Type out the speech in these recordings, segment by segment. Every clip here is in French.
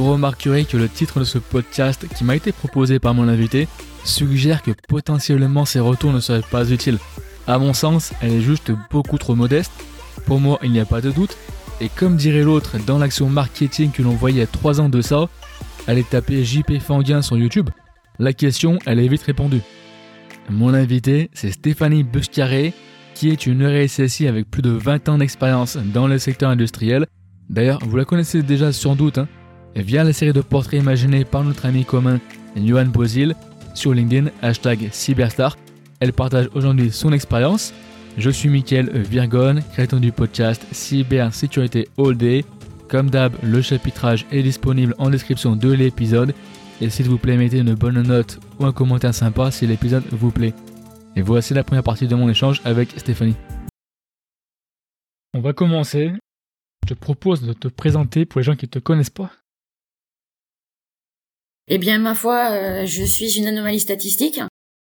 vous remarquerez que le titre de ce podcast qui m'a été proposé par mon invité suggère que potentiellement ces retours ne seraient pas utiles. À mon sens, elle est juste beaucoup trop modeste. Pour moi, il n'y a pas de doute. Et comme dirait l'autre dans l'action marketing que l'on voyait a 3 ans de ça, allez taper JP Fanguin sur YouTube. La question, elle est vite répondue. Mon invité, c'est Stéphanie Buscaré, qui est une RSSI avec plus de 20 ans d'expérience dans le secteur industriel. D'ailleurs, vous la connaissez déjà sans doute, hein, via la série de portraits imaginés par notre ami commun Johan Bozil sur LinkedIn, hashtag Cyberstar. Elle partage aujourd'hui son expérience. Je suis Mickaël Virgon, créateur du podcast Cybersécurité All Day. Comme d'hab, le chapitrage est disponible en description de l'épisode. Et s'il vous plaît, mettez une bonne note ou un commentaire sympa si l'épisode vous plaît. Et voici la première partie de mon échange avec Stéphanie. On va commencer. Je te propose de te présenter pour les gens qui ne te connaissent pas. Eh bien, ma foi, euh, je suis une anomalie statistique,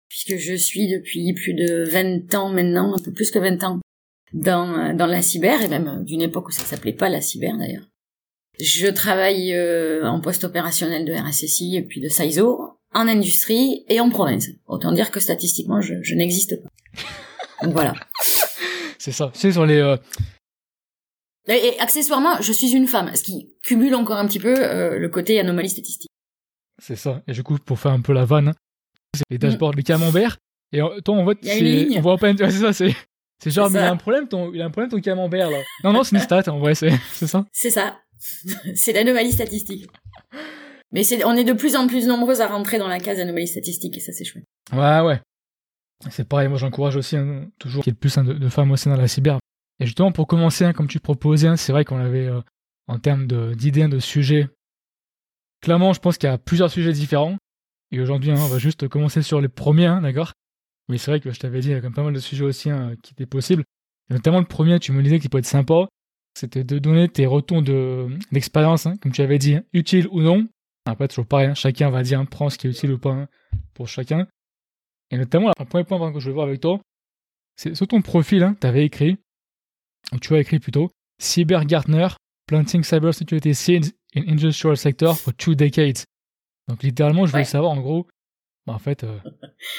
puisque je suis depuis plus de 20 ans maintenant, un peu plus que 20 ans, dans, euh, dans la cyber, et même euh, d'une époque où ça s'appelait pas la cyber d'ailleurs. Je travaille en poste opérationnel de RSSI et puis de SISO, en industrie et en province. Autant dire que statistiquement, je, je n'existe pas. Donc voilà. C'est ça. C'est sur les... Et, accessoirement, je suis une femme, ce qui cumule encore un petit peu le côté anomalie statistique. C'est ça. Et du coup, pour faire un peu la vanne, hein, c'est les dashboards, les camemberts. Et toi, en fait, c'est, on voit pas, c'est ça, c'est, c'est genre, mais il a un problème, ton, il a un problème, ton camembert, là. Non, non, c'est une stat, en vrai, c'est, c'est ça. C'est ça. c'est l'anomalie statistique. Mais c'est, on est de plus en plus nombreux à rentrer dans la case anomalie statistique, et ça, c'est chouette. Ouais, ouais. C'est pareil, moi, j'encourage aussi, hein, toujours, qu'il y ait plus hein, de, femmes aussi dans la cyber. Et justement, pour commencer, comme tu proposais, c'est vrai qu'on avait, euh, en termes d'idées, de sujets, Clairement, je pense qu'il y a plusieurs sujets différents. Et aujourd'hui, hein, on va juste commencer sur les premiers, hein, d'accord? Mais c'est vrai que je t'avais dit, il y a quand même pas mal de sujets aussi hein, qui étaient possibles. Et notamment le premier, tu me disais qu'il peut être sympa, c'était de donner tes retours d'expérience, comme tu avais dit, utile ou non. Après, toujours pareil, chacun va dire, prends ce qui est utile ou pas pour chacun. Et notamment, un premier point que je veux voir avec toi, c'est sur ton profil, tu avais écrit, ou tu as écrit plutôt, Cyber Gartner, Planting Cybersecurity Seeds in Industrial Sector for Two Decades. Donc littéralement, je voulais savoir en gros, bah, en fait, euh,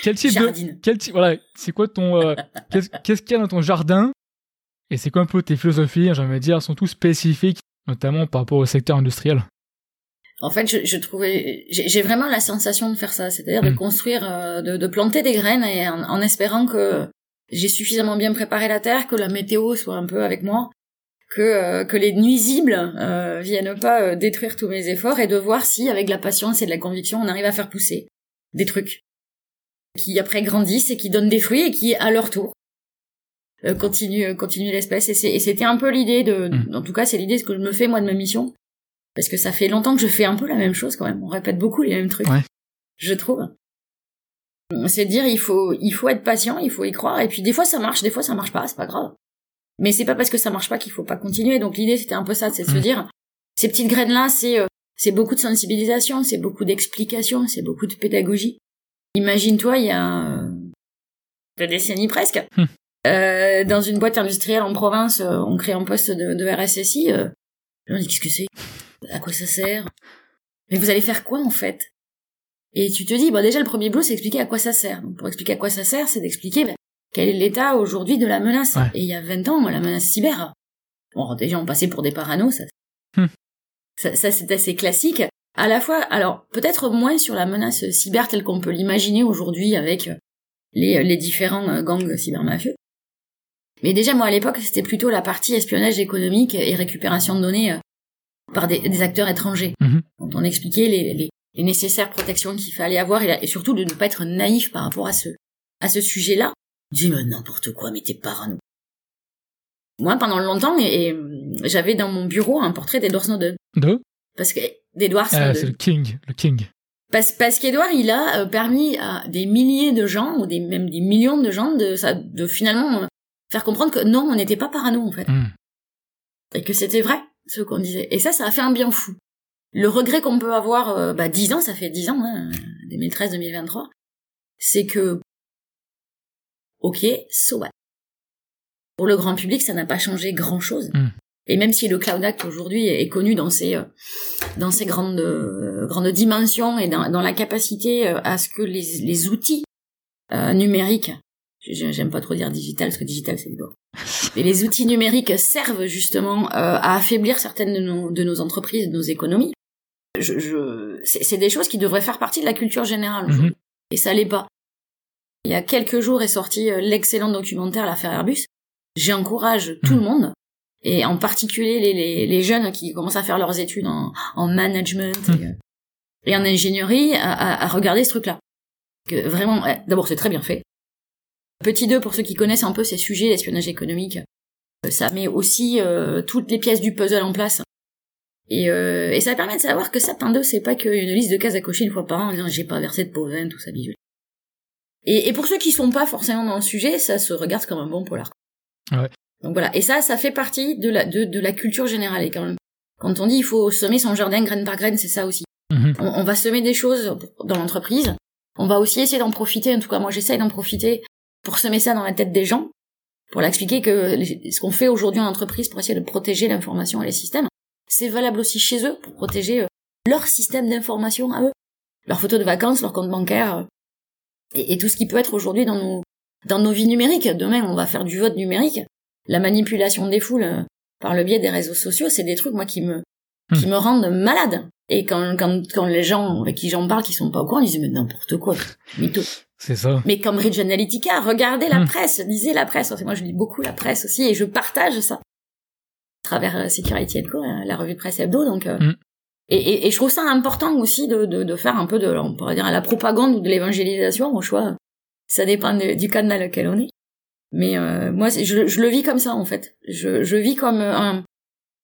quel type de, quel type, voilà, c'est quoi ton, euh, qu'est-ce qu'il y a dans ton jardin? Et c'est quoi un peu tes philosophies, j'ai envie de dire, sont tous spécifiques, notamment par rapport au secteur industriel? En fait, je, je trouvais, j'ai vraiment la sensation de faire ça, c'est-à-dire de hmm. construire, euh, de, de, planter des graines et en, en espérant que j'ai suffisamment bien préparé la terre, que la météo soit un peu avec moi que euh, que les nuisibles euh, viennent pas euh, détruire tous mes efforts et de voir si avec de la patience et de la conviction on arrive à faire pousser des trucs qui après grandissent et qui donnent des fruits et qui à leur tour euh, continuent continuent l'espèce. Et c'était un peu l'idée de mmh. en tout cas c'est l'idée ce que je me fais moi de ma mission. Parce que ça fait longtemps que je fais un peu la même chose quand même. On répète beaucoup les mêmes trucs je trouve. C'est dire il faut il faut être patient il faut y croire. Et puis des fois ça marche des fois ça marche pas c'est pas grave mais c'est pas parce que ça marche pas qu'il faut pas continuer. Donc l'idée c'était un peu ça, c'est de se mm. dire ces petites graines là, c'est euh, c'est beaucoup de sensibilisation, c'est beaucoup d'explication, c'est beaucoup de pédagogie. Imagine-toi, il y a euh, deux décennies presque, mm. euh, dans une boîte industrielle en province, euh, on crée un poste de, de RSSI. Euh, on dit qu'est-ce que c'est? À quoi ça sert? Mais vous allez faire quoi en fait? Et tu te dis, bon déjà le premier boulot c'est expliquer à quoi ça sert. Donc, pour expliquer à quoi ça sert, c'est d'expliquer ben, quel est l'état aujourd'hui de la menace Et il y a 20 ans, la menace cyber, bon, déjà on passait pour des paranos, hmm. ça, ça, c'est assez classique. À la fois, alors peut-être moins sur la menace cyber telle qu'on peut l'imaginer aujourd'hui avec les, les différents gangs cybermafieux. Mais déjà, moi, à l'époque, c'était plutôt la partie espionnage économique et récupération de données euh, par des, acteurs étrangers. Mhm. on expliquait les, les, les nécessaires protections qu'il fallait avoir et, et, surtout de ne pas être naïf par rapport à ce, à ce sujet-là Dis-moi n'importe quoi, mais t'es parano. Moi, pendant longtemps, et, j'avais dans mon bureau un portrait d'Edward Snowden. De? Parce que d'Edward ah, Snowden. c'est le king, le king. Parce, parce qu'Edward, il a euh, permis à des milliers de gens, ou des, même des millions de gens, de, de finalement euh, faire comprendre que non, on n'était pas parano, en fait. Hmm. Et que c'était vrai, ce qu'on disait. Et ça, ça a fait un bien fou. Le regret qu'on peut avoir, euh, bah, dix ans, ça fait dix ans, hein, 2013-2023, c'est que ok, so what? Pour le grand public, ça n'a pas changé grand chose. Hmm. Et même si le Cloud Act aujourd'hui est connu dans ses euh, dans ses grandes euh, grandes dimensions et dans, dans la capacité euh, à ce que les, les outils numériques, j'aime pas trop dire digital parce que digital c'est lourd, mais les outils numériques servent justement à affaiblir certaines de nos, de nos entreprises, de nos économies. Je, je c'est des choses qui devraient faire partie de la culture générale mm-hmm. et ça l'est pas. Il y a quelques jours est sorti l'excellent documentaire L'affaire Airbus. J'encourage tout le monde et en particulier les, les, les, jeunes qui commencent à faire leurs études en, en management hmm. et, euh, et, en ingénierie à, à, regarder ce truc-là. Que vraiment, d'abord c'est très bien fait. Petit 2 pour ceux qui connaissent un peu ces sujets, l'espionnage économique, euh, ça met aussi euh, toutes les pièces du puzzle en place. Et, euh, et ça permet de savoir que Sapin 2, c'est pas qu'une liste de cases à cocher une fois par an en disant j'ai pas versé de pauvres tout ça bijou. Et, et, pour ceux qui sont pas forcément dans le sujet, ça se regarde comme un bon polar. Ouais. Donc voilà. Et ça, ça fait partie de la, de, de la culture générale. Et quand, quand on dit il faut semer son jardin graine par graine, c'est ça aussi. Mhm. On, va semer des choses dans l'entreprise. On va aussi essayer d'en profiter. En tout cas, moi, j'essaye d'en profiter pour semer ça dans la tête des gens, pour l'expliquer que ce qu'on fait aujourd'hui en entreprise pour essayer de protéger l'information et les systèmes, c'est valable aussi chez eux pour protéger euh, leur système d'information à eux, leurs photos de vacances, leur compte bancaire, euh, et, et tout ce qui peut être aujourd'hui dans nos dans nos vies numériques. Demain, on va faire du vote numérique la manipulation des foules euh, par le biais des réseaux sociaux, c'est des trucs moi qui me hmm. qui me rendent malade. Et quand quand quand les gens avec qui j'en parle qui sont pas au courant, ils disent mais n'importe quoi, mytho. C'est ça. Mais comme Ridge Analytica, regardez la hmm. presse, lisez la presse. Moi, je lis beaucoup la presse aussi et je partage ça à travers euh, Security Co, euh, la revue de presse hebdo. Donc, hmm. Et, et, je trouve ça important aussi de, de, de, faire un peu de, on pourrait dire, la propagande ou de l'évangélisation au choix. Ça dépend du cas dans lequel on est. Mais euh, moi, je, je, le vis comme ça en fait. Je, je vis comme euh, un,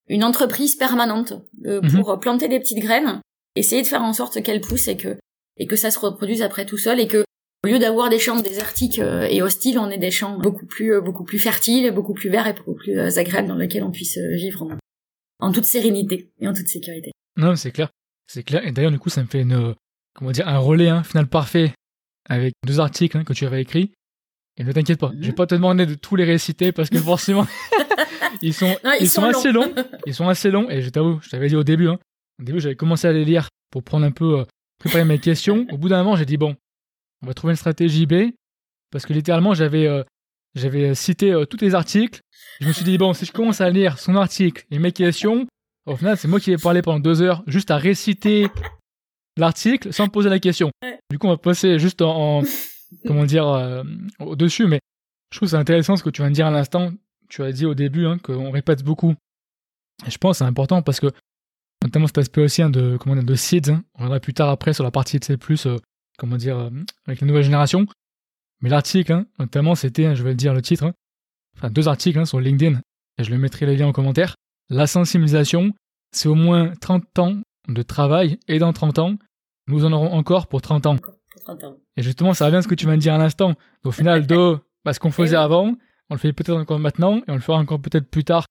une entreprise permanente euh, mhm. pour planter des petites graines, essayer de faire en sorte qu'elles poussent et que et que ça se reproduise après tout seul et que au lieu d'avoir des champs désertiques et hostiles, on ait des champs beaucoup plus beaucoup plus fertiles, beaucoup plus verts et beaucoup plus agréables dans lesquels on puisse vivre en, en toute sérénité et en toute sécurité. Non, c'est clair, c'est clair. Et d'ailleurs, du coup, ça me fait une comment dire un relais hein, final parfait avec deux articles hein, que tu avais écrits et ne t'inquiète pas, je vais pas te demander de tous les réciter parce que forcément, ils sont, ils, sont, assez longs. Ils sont assez longs et je t'avoue, je t'avais dit au début, hein, au début j'avais commencé à les lire pour prendre un peu, euh, préparer mes questions. Au bout d'un moment, j'ai dit bon, on va trouver une stratégie B parce que littéralement j'avais, euh, j'avais cité euh, tous les articles. Je me suis dit bon, si je commence à lire son article et mes questions, au final c'est moi qui vais parler pendant deux heures juste à réciter l'article sans me poser la question. Du coup, on va passer juste en comment dire, euh, au-dessus. Mais je trouve c'est intéressant ce que tu viens de dire à l'instant. Tu as dit au début hein, qu'on répète beaucoup. Et je pense que c'est important parce que, notamment cet aspect aussi hein, de, comment dire, de seeds, hein, on reviendra plus tard après sur la partie de C++, euh, comment dire, euh, avec la nouvelle génération. Mais l'article, notamment, c'était, je vais le dire le titre, enfin deux articles sur LinkedIn, et je le mettrai les liens en commentaire. La sensibilisation, c'est au moins 30 ans de travail, et dans 30 ans, nous en aurons encore pour 30 ans. Et justement, ça revient à ce que tu viens de dire à l'instant. Au final, de bah, ce qu'on faisait avant, on le fait peut-être encore maintenant, et on le fera encore peut-être plus tard.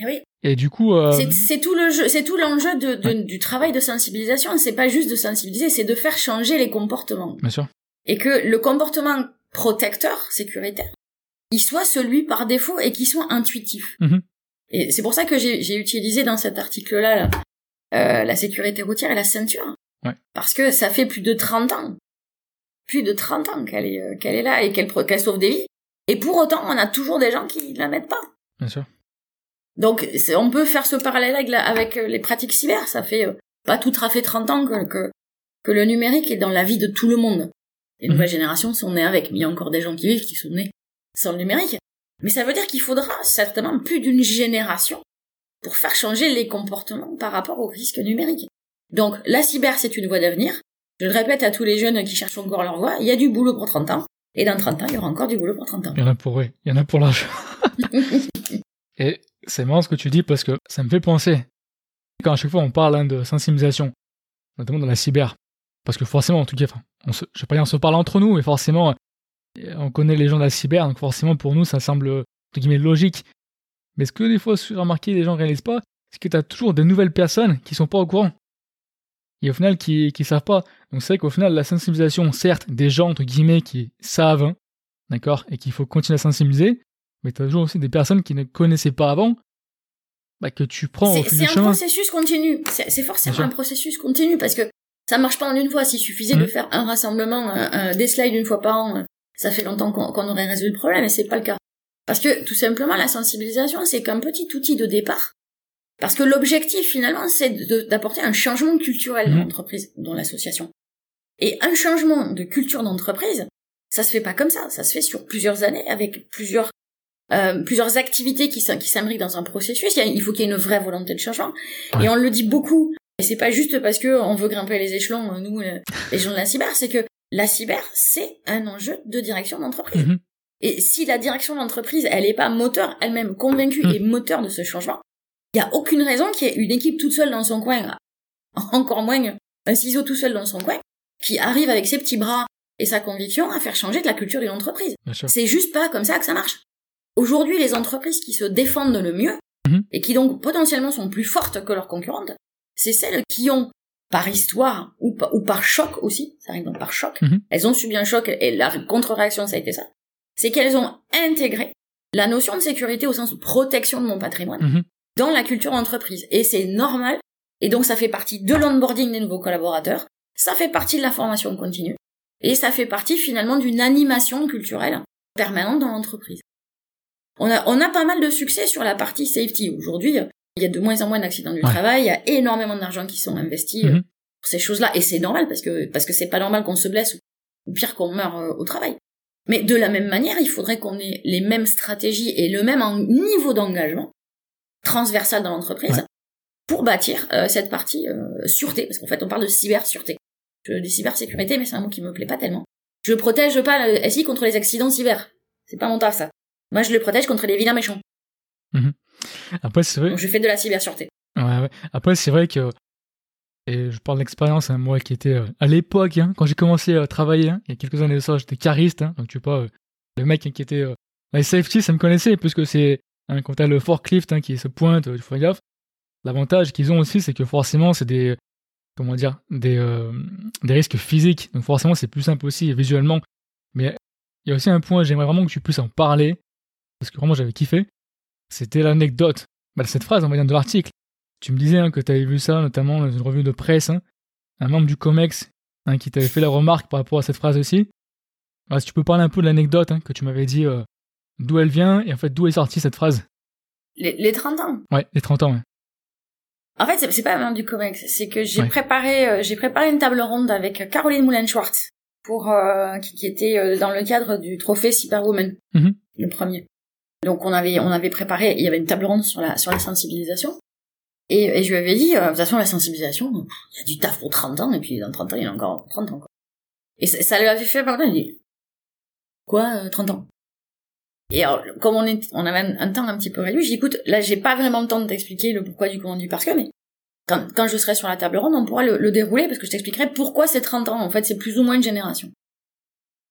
Eh oui. Et du coup, euh... c'est tout le jeu, c'est tout l'enjeu de, de du travail de sensibilisation. C'est pas juste de sensibiliser, c'est de faire changer les comportements. Bien sûr. Et que le comportement protecteur, sécuritaire, il soit celui par défaut et qu'il soit intuitif. Mm-hmm. Et c'est pour ça que j'ai utilisé dans cet article-là euh, la sécurité routière et la ceinture. Ouais. Parce que ça fait plus de 30 ans plus de 30 ans qu'elle est, euh, qu'elle est là et qu'elle, sauve des vies. Et pour autant, on a toujours des gens qui ne la mettent pas. Bien sûr. Donc, on peut faire ce parallèle avec, avec euh, les pratiques cyber. Ça fait euh, pas tout à fait 30 ans que, que, que, le numérique est dans la vie de tout le monde. Les nouvelles mhm. générations sont nées avec, mais il y a encore des gens qui vivent qui sont nés sans le numérique. Mais ça veut dire qu'il faudra certainement plus d'une génération pour faire changer les comportements par rapport aux risques numériques. Donc, la cyber, c'est une voie d'avenir. Je le répète à tous les jeunes qui cherchent encore leur voie, il y a du boulot pour 30 ans. Et dans 30 ans, il y aura encore du boulot pour 30 ans. Il y en a pour, oui. Il y en a pour l'argent. et c'est marrant ce que tu dis parce que ça me fait penser. Quand à chaque fois on parle hein, de sensibilisation, notamment dans la cyber, parce que forcément, en tout cas, on se, je sais pas dire, on se parle entre nous, mais forcément, on connaît les gens de la cyber, donc forcément pour nous, ça semble, entre guillemets, logique. Mais ce que des fois, remarqué, les gens réalisent pas, c'est que tu as toujours des nouvelles personnes qui sont pas au courant et au final qui qui savent pas. Donc c'est vrai qu'au final la sensibilisation, certes, des gens entre guillemets qui savent, hein, d'accord, et qu'il faut continuer à sensibiliser, mais tu as toujours aussi des personnes qui ne connaissaient pas avant. bah, que tu prends au fil C'est un processus continu. C'est forcément un processus continu parce que ça marche pas en une fois. S'il suffisait de mmh. faire un rassemblement, des slides une fois par an, ça fait longtemps qu'on aurait résolu le problème et c'est pas le cas. Parce que tout simplement, la sensibilisation, c'est qu'un petit outil de départ. Parce que l'objectif finalement, c'est d'apporter un changement culturel dans mmh. l'entreprise, dans l'association. Et un changement de culture d'entreprise, ça se fait pas comme ça. Ça se fait sur plusieurs années avec plusieurs euh, plusieurs activités qui, qui s'imbriquent dans un processus. Il, faut qu'il y ait une vraie volonté de changement. Et on le dit beaucoup. Et c'est pas juste parce que on veut grimper les échelons, nous, euh, les gens de la cyber, c'est que la cyber, c'est un enjeu de direction d'entreprise. Mhm. Et si la direction d'entreprise, elle n'est pas moteur elle-même, convaincue mhm. et moteur de ce changement, il n'y a aucune raison qu'il y ait une équipe toute seule dans son coin, encore moins un ciseau tout seul dans son coin, qui arrive avec ses petits bras et sa conviction à faire changer de la culture d'une entreprise. C'est juste pas comme ça que ça marche. Aujourd'hui, les entreprises qui se défendent le mieux, mhm. et qui donc potentiellement sont plus fortes que leurs concurrentes, c'est celles qui ont, par histoire, ou, par choc aussi, ça arrive donc par choc, mhm. elles ont subi un choc, et la contre-réaction, ça a été ça, c'est qu'elles ont intégré la notion de sécurité au sens de protection de mon patrimoine mhm. dans la culture d'entreprise. Et c'est normal, et donc ça fait partie de l'onboarding des nouveaux collaborateurs, ça fait partie de la formation continue, et ça fait partie finalement d'une animation culturelle permanente dans l'entreprise. On a, on a pas mal de succès sur la partie safety. Aujourd'hui, il y a de moins en moins d'accidents du travail, il y a énormément d'argent qui sont investis mhm. pour ces choses-là, et c'est normal parce que parce que c'est pas normal qu'on se blesse ou pire qu'on meurt euh, au travail. Mais de la même manière, il faudrait qu'on ait les mêmes stratégies et le même niveau d'engagement transversal dans l'entreprise pour bâtir euh, cette partie euh, sûreté, parce qu'en fait on parle de cyber-sûreté. Je dis cybersécurité, mais c'est un mot qui me plaît pas tellement. Je protège pas le SI contre les accidents cyber. C'est pas mon taf ça. Moi, je le protège contre les vilains méchants. Mhm. Après, c'est vrai. Donc, je fais de la cybersureté. Ouais, ouais. Après, c'est vrai que. Et je parle d'expérience, hein, moi qui était euh, à l'époque, hein, quand j'ai commencé à travailler, hein, il y a quelques années de ça, j'étais cariste, donc tu pas, euh, le mec qui était. Euh, la safety, ça me connaissait, puisque c'est. quand t'as le forklift qui se pointe, tu fais gaffe. L'avantage qu'ils ont aussi, c'est que forcément, c'est des. Comment dire Des, des risques physiques. Donc forcément, c'est plus simple aussi visuellement. Mais il y a aussi un point, j'aimerais vraiment que tu puisses en parler parce que vraiment j'avais kiffé, c'était l'anecdote. Bah, cette phrase, on va dire de l'article. Tu me disais hein, que tu avais vu ça, notamment dans une revue de presse, hein. un membre du COMEX hein, qui t'avait fait la remarque par rapport à cette phrase aussi. Alors, si tu peux parler un peu de l'anecdote que tu m'avais dit, euh, d'où elle vient et en fait d'où est sortie cette phrase? Les, 30 ans Ouais, les 30 ans, ouais. En fait, c'est pas un membre du COMEX, c'est que j'ai préparé, euh, j'ai préparé une table ronde avec Caroline Moulin-Schwartz, pour euh, qui, était dans le cadre du trophée Cyberwoman, mm-hmm. le premier. Donc on avait on avait préparé, il y avait une table ronde sur la sur la sensibilisation. Et, et je lui avais dit, euh, de toute façon la sensibilisation, il y a du taf pour 30 ans, et puis dans 30 ans, il y a encore 30 ans. Quoi. Et ça, ça lui avait fait pardon, il dit, quoi, 30 euh, ans? Et alors, comme on, est, on avait un, temps un petit peu réduit, j'écoute, là j'ai pas vraiment le temps de t'expliquer le pourquoi du comment du parce que, mais quand, quand je serai sur la table ronde, on pourra le, le dérouler, parce que je t'expliquerai pourquoi c'est 30 ans, en fait c'est plus ou moins une génération.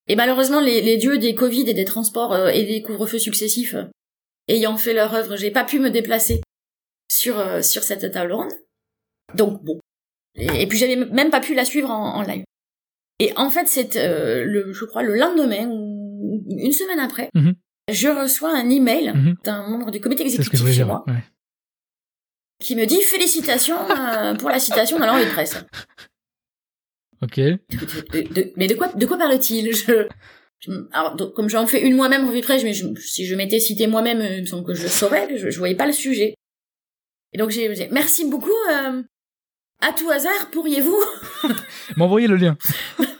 Et malheureusement, les, dieux des Covid et des transports euh, et des couvre-feux successifs euh, ayant fait leur œuvre, j'ai pas pu me déplacer sur euh, sur cette table ronde. Donc bon. Et, puis j'avais même pas pu la suivre en, live. Et en fait, c'est le, je crois le lendemain ou une semaine après, mhm. je reçois un email mhm. d'un membre du comité exécutif chez moi, qui me dit félicitations pour la citation dans l'envie de presse. Ok. mais de quoi, de quoi parle-t-il? Je, alors, comme j'en fais une moi-même revue presse, mais si je m'étais cité moi-même, il me semble que je saurais, je, je voyais pas le sujet. Et donc j'ai dit, merci beaucoup, euh, à tout hasard, pourriez-vous m'envoyer le lien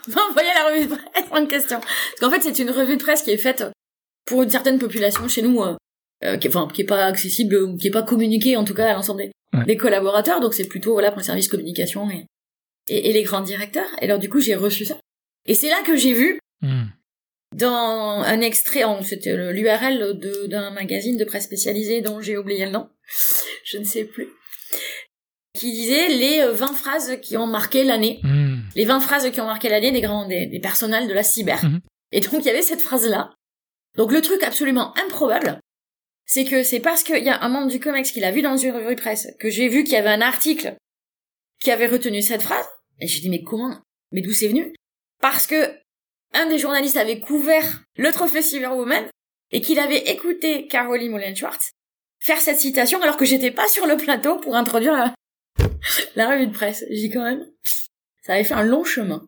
M'envoyer la revue de presse? En question. Parce qu'en fait, c'est une revue de presse qui est faite pour une certaine population chez nous, euh, euh qui, enfin, qui est pas accessible, ou qui est pas communiquée en tout cas à l'ensemble des, des collaborateurs, donc c'est plutôt voilà pour le service communication et et, les grands directeurs. Et alors du coup, j'ai reçu ça. Et c'est là que j'ai vu hmm. dans un extrait, c'était l'URL d'un magazine de presse spécialisé dont j'ai oublié le nom, je ne sais plus, qui disait les 20 euh, phrases qui ont marqué l'année, hmm. les 20 phrases qui ont marqué l'année des grands, des, des personnels de la cyber. Hmm. Et donc il y avait cette phrase-là. Donc le truc absolument improbable, c'est que c'est parce qu'il y a un membre du COMEX qui l'a vu dans une revue presse que j'ai vu qu'il y avait un article qui avait retenu cette phrase. Et je dis mais comment? Mais d'où c'est venu? Parce que un des journalistes avait couvert le trophée Cyberwoman et qu'il avait écouté Caroline Moulin-Schwartz faire cette citation alors que j'étais pas sur le plateau pour introduire la, la revue de presse. J'ai quand même, ça avait fait un long chemin.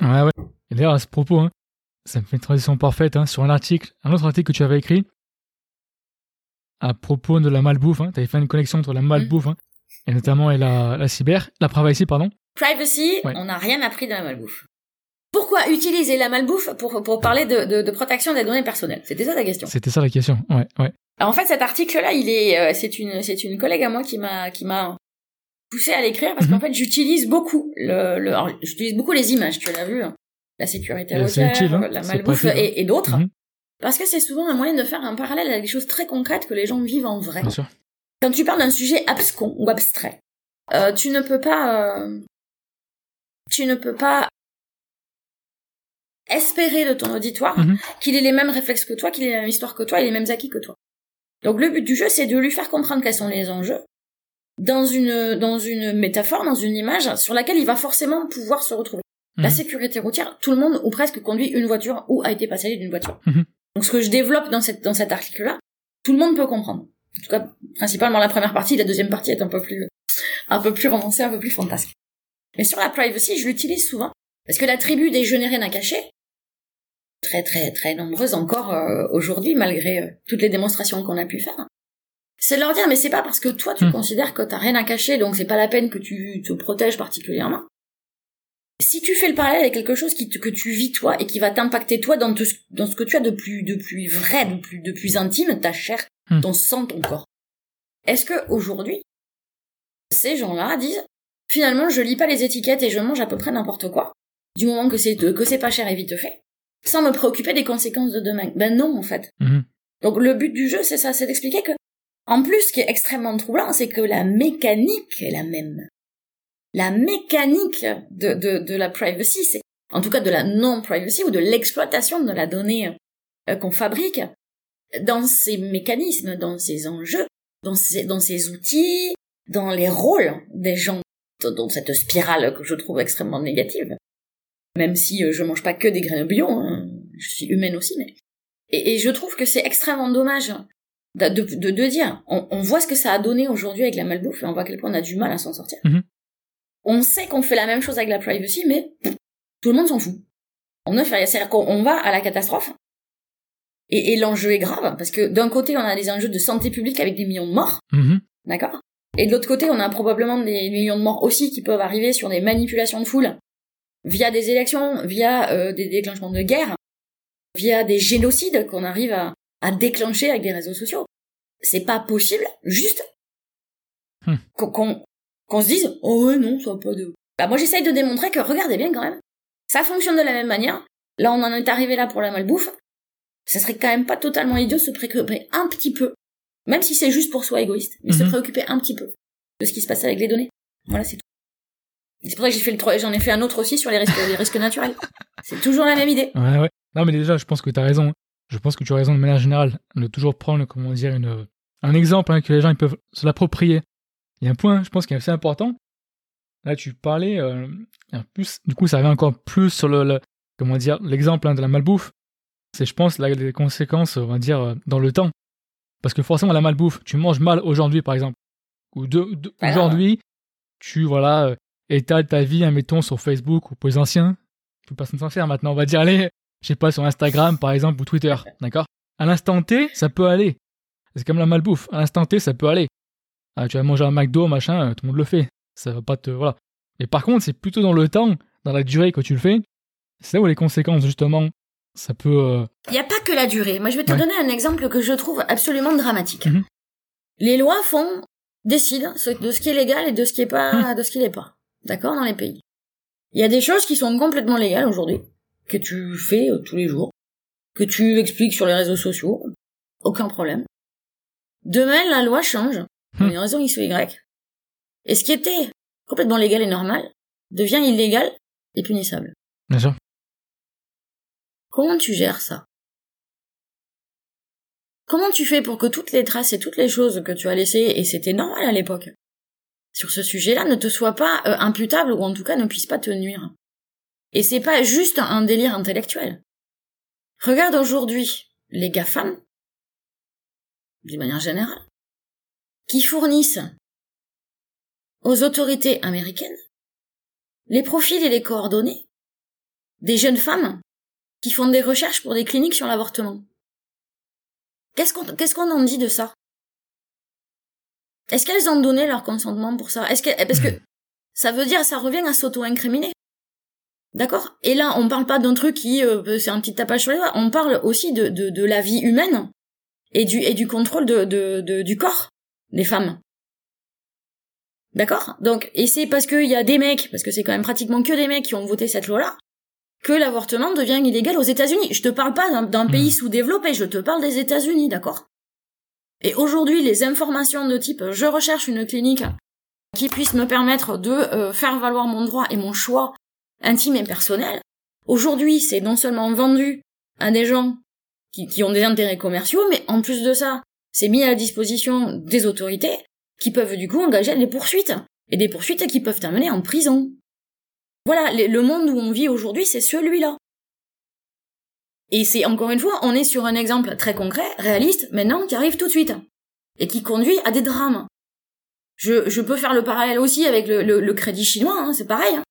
Ouais, ouais. Et d'ailleurs, à ce propos, hein, ça me fait une transition parfaite hein, sur un article, un autre article que tu avais écrit à propos de la malbouffe. Hein. Tu avais fait une connexion entre la malbouffe hein, et notamment et la, la cyber, la privacy, pardon. Privacy, on n'a rien appris de la malbouffe. Pourquoi utiliser la malbouffe pour, pour parler de, de, de protection des données personnelles? C'était ça la question. C'était ça la question, ouais, ouais. Alors, en fait, cet article-là, il est, euh, c'est une, c'est une collègue à moi qui m'a, qui m'a poussé à l'écrire parce qu'en Mhm. fait, j'utilise beaucoup le, j'utilise beaucoup les images, tu l'as vu, hein. la sécurité routière, utile, hein. la malbouffe hein. et, et d'autres, Mhm. parce que c'est souvent un moyen de faire un parallèle avec des choses très concrètes que les gens vivent en vrai. Bien sûr. Quand tu parles d'un sujet abscon ou abstrait, euh, tu ne peux pas, euh, tu ne peux pas espérer de ton auditoire Mhm. qu'il ait les mêmes réflexes que toi, qu'il ait la même histoire que toi et les mêmes acquis que toi. Donc le but du jeu, c'est de lui faire comprendre quels sont les enjeux dans une dans une métaphore, dans une image sur laquelle il va forcément pouvoir se retrouver. La Mhm. sécurité routière, tout le monde ou presque conduit une voiture ou a été passager d'une voiture. Mhm. Donc ce que je développe dans cette dans cet article-là, tout le monde peut comprendre. En tout cas, principalement la première partie, la deuxième partie est un peu plus un peu plus romancée, un peu plus fantasque. Mais sur la privacy, je l'utilise souvent parce que la tribu des je n'ai rien à cacher, très très très nombreuse encore euh, aujourd'hui malgré euh, toutes les démonstrations qu'on a pu faire. C'est de leur dire mais c'est pas parce que toi tu Hmm. considères que t'as rien à cacher donc c'est pas la peine que tu te protèges particulièrement. Si tu fais le parallèle avec quelque chose qui te- que tu vis toi et qui va t'impacter toi dans, te- dans ce que tu as de plus de plus vrai, de plus de plus intime, ta chair, Hmm. ton sang, ton corps. Est-ce que aujourd'hui ces gens-là disent finalement je lis pas les étiquettes et je mange à peu près n'importe quoi du moment que c'est que c'est pas cher et vite fait sans me préoccuper des conséquences de demain? Ben non, en fait. Mhm. Donc le but du jeu, c'est ça, c'est d'expliquer que, en plus, ce qui est extrêmement troublant, c'est que la mécanique est la même. La mécanique de, de, la privacy, c'est, en tout cas de la non-privacy ou de l'exploitation de la donnée euh, qu'on fabrique, dans ces mécanismes, dans ces enjeux, dans ces, dans ces outils, dans les rôles des gens, dans cette spirale que je trouve extrêmement négative même si euh, je mange pas que des graines bio, hein, je suis humaine aussi, mais et, je trouve que c'est extrêmement dommage de, de, dire, on, voit ce que ça a donné aujourd'hui avec la malbouffe et on voit à quel point on a du mal à s'en sortir. Mhm. On sait qu'on fait la même chose avec la privacy, mais pff, tout le monde s'en fout. On ne fait rien, c'est-à-dire qu'on on va à la catastrophe. Et, et l'enjeu est grave parce que d'un côté on a des enjeux de santé publique avec des millions de morts, Mhm. D'accord? Et de l'autre côté, on a probablement des millions de morts aussi qui peuvent arriver sur des manipulations de foule via des élections, via euh, des déclenchements de guerre, via des génocides qu'on arrive à, à déclencher avec des réseaux sociaux. C'est pas possible, juste Hmm. qu'on qu'on se dise oh ouais non ça a pas de. Bah moi j'essaye de démontrer que regardez bien quand même, ça fonctionne de la même manière. Là on en est arrivé là pour la malbouffe. Ça serait quand même pas totalement idiot de se préoccuper un petit peu même si c'est juste pour soi égoïste, mais se Mhm. préoccuper un petit peu de ce qui se passe avec les données. Voilà, c'est tout. C'est pour ça que j'ai fait le j'en ai fait un autre aussi sur les risques, les risques naturels. C'est toujours la même idée. Ouais, ouais. Non, mais déjà, je pense que tu as raison. Je pense que tu as raison de manière générale de toujours prendre, comment dire, une, un exemple hein, que les gens ils peuvent se l'approprier. Il y a un point, je pense, qui est assez important. Là, tu parlais, euh, en plus, du coup, ça revient encore plus sur le, le- comment dire, l'exemple hein, de la malbouffe. C'est, je pense, là, les conséquences, on va dire, euh, dans le temps. Parce que forcément, la malbouffe, tu manges mal aujourd'hui, par exemple. Ou de, grave. aujourd'hui, tu, voilà, euh, étales ta vie, admettons, sur Facebook ou pour les anciens. Plus personne s'en sert maintenant. On va dire, allez, je sais pas, sur Instagram, par exemple, ou Twitter. D'accord? À l'instant T, ça peut aller. C'est comme la malbouffe. À l'instant T, ça peut aller. Ah, tu vas manger un McDo, machin, euh, tout le monde le fait. Ça va pas te. Voilà. Mais par contre, c'est plutôt dans le temps, dans la durée que tu le fais. C'est là où les conséquences, justement, ça peut. euh, Il n'y a pas que la durée. Moi, je vais te Ouais. donner un exemple que je trouve absolument dramatique. Mhm. Les lois font, décident de ce qui est légal et de ce qui est pas, de ce qui l'est pas. D'accord? Dans les pays. Il y a des choses qui sont complètement légales aujourd'hui, que tu fais euh, tous les jours, que tu expliques sur les réseaux sociaux. Aucun problème. Demain, la loi change. Pour Hmm. une raison X ou Y. Et ce qui était complètement légal et normal devient illégal et punissable. Bien sûr. Comment tu gères ça? Comment tu fais pour que toutes les traces et toutes les choses que tu as laissées, et c'était normal à l'époque, sur ce sujet-là, ne te soient pas euh, imputables ou en tout cas ne puissent pas te nuire? Et c'est pas juste un délire intellectuel. Regarde aujourd'hui les GAFAM. d'une manière générale, qui fournissent aux autorités américaines les profils et les coordonnées des jeunes femmes qui font des recherches pour des cliniques sur l'avortement. Qu'est-ce qu'on qu'est-ce qu'on en dit de ça? Est-ce qu'elles ont donné leur consentement pour ça? Est-ce que parce que ça veut dire ça revient à s'auto-incriminer. D'accord? Et là, on parle pas d'un truc qui euh, c'est un petit tapage sur les doigts, on parle aussi de, de, de la vie humaine et du et du contrôle de, de, de du corps des femmes. D'accord? Donc, et c'est parce qu'il y a des mecs, parce que c'est quand même pratiquement que des mecs qui ont voté cette loi-là, que l'avortement devient illégal aux États-Unis. Je te parle pas d'un hmm. pays sous-développé, je te parle des États-Unis, d'accord? Et aujourd'hui, les informations de type je recherche une clinique qui puisse me permettre de euh, faire valoir mon droit et mon choix intime et personnel. Aujourd'hui, c'est non seulement vendu à des gens qui, qui ont des intérêts commerciaux, mais en plus de ça, c'est mis à la disposition des autorités qui peuvent du coup engager des poursuites. Et des poursuites qui peuvent t'amener en prison. Voilà, le monde où on vit aujourd'hui, c'est celui-là. Et c'est encore une fois, on est sur un exemple très concret, réaliste, maintenant, qui arrive tout de suite. Et qui conduit à des drames. Je, peux faire le parallèle aussi avec le, crédit chinois, hein, c'est pareil. Hein.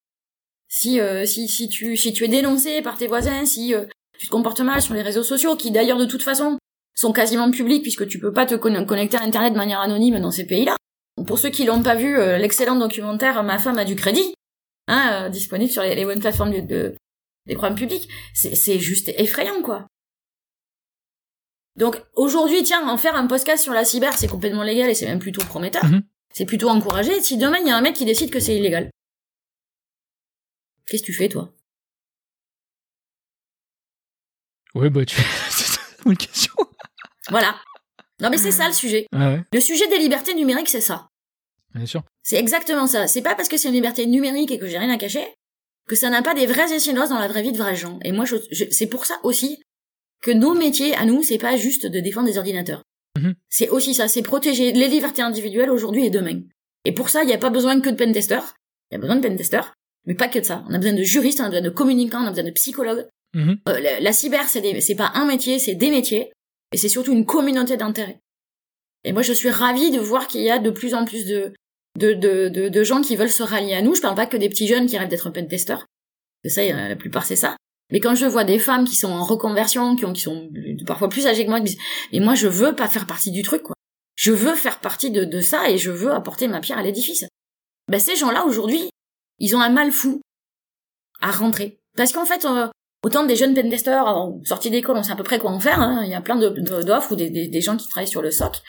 Si, euh, si tu es dénoncé par tes voisins, si euh, tu te comportes mal sur les réseaux sociaux, qui d'ailleurs de toute façon sont quasiment publics puisque tu peux pas te connecter à Internet de manière anonyme dans ces pays-là. Pour ceux qui l'ont pas vu, euh, l'excellent documentaire Ma femme a du crédit, hein, euh, disponible sur les, les bonnes plateformes de, des programmes publics, c'est juste effrayant, quoi. Donc aujourd'hui, tiens, en faire un podcast sur la cyber, c'est complètement légal et c'est même plutôt prometteur. Mhm. C'est plutôt encouragé. Si demain il y a un mec qui décide que c'est illégal, qu'est-ce que tu fais, toi? Ouais, bah tu. c'est une question. Voilà. Non mais c'est ça le sujet. Ah le sujet des libertés numériques, c'est ça. Bien sûr. C'est exactement ça. C'est pas parce que c'est une liberté numérique et que j'ai rien à cacher que ça n'a pas des vraies incidences dans la vraie vie de vrais gens. Et moi, je, c'est pour ça aussi que nos métiers, à nous, c'est pas juste de défendre des ordinateurs. Mhm. C'est aussi ça, c'est protéger les libertés individuelles aujourd'hui et demain. Et pour ça, il n'y a pas besoin que de pentesters. Il y a besoin de pentesters, mais pas que de ça. On a besoin de juristes, on a besoin de communicants, on a besoin de psychologues. Mhm. Euh, la, cyber, c'est, c'est pas un métier, c'est des métiers. Et c'est surtout une communauté d'intérêt. Et moi, je suis ravie de voir qu'il y a de plus en plus de, de, de, de, gens qui veulent se rallier à nous. Je parle pas que des petits jeunes qui rêvent d'être pentesters. C'est ça, la plupart c'est ça. Mais quand je vois des femmes qui sont en reconversion, qui, ont, qui sont parfois plus âgées que moi, et moi je veux pas faire partie du truc, quoi. Je veux faire partie de, de ça et je veux apporter ma pierre à l'édifice. Ben ces gens-là aujourd'hui, ils ont un mal fou à rentrer. Parce qu'en fait, euh, autant des jeunes pentesters sortis d'école, on sait à peu près quoi en faire. Hein. Il y a plein de d'offres ou des, des, des, gens qui travaillent sur le SOC.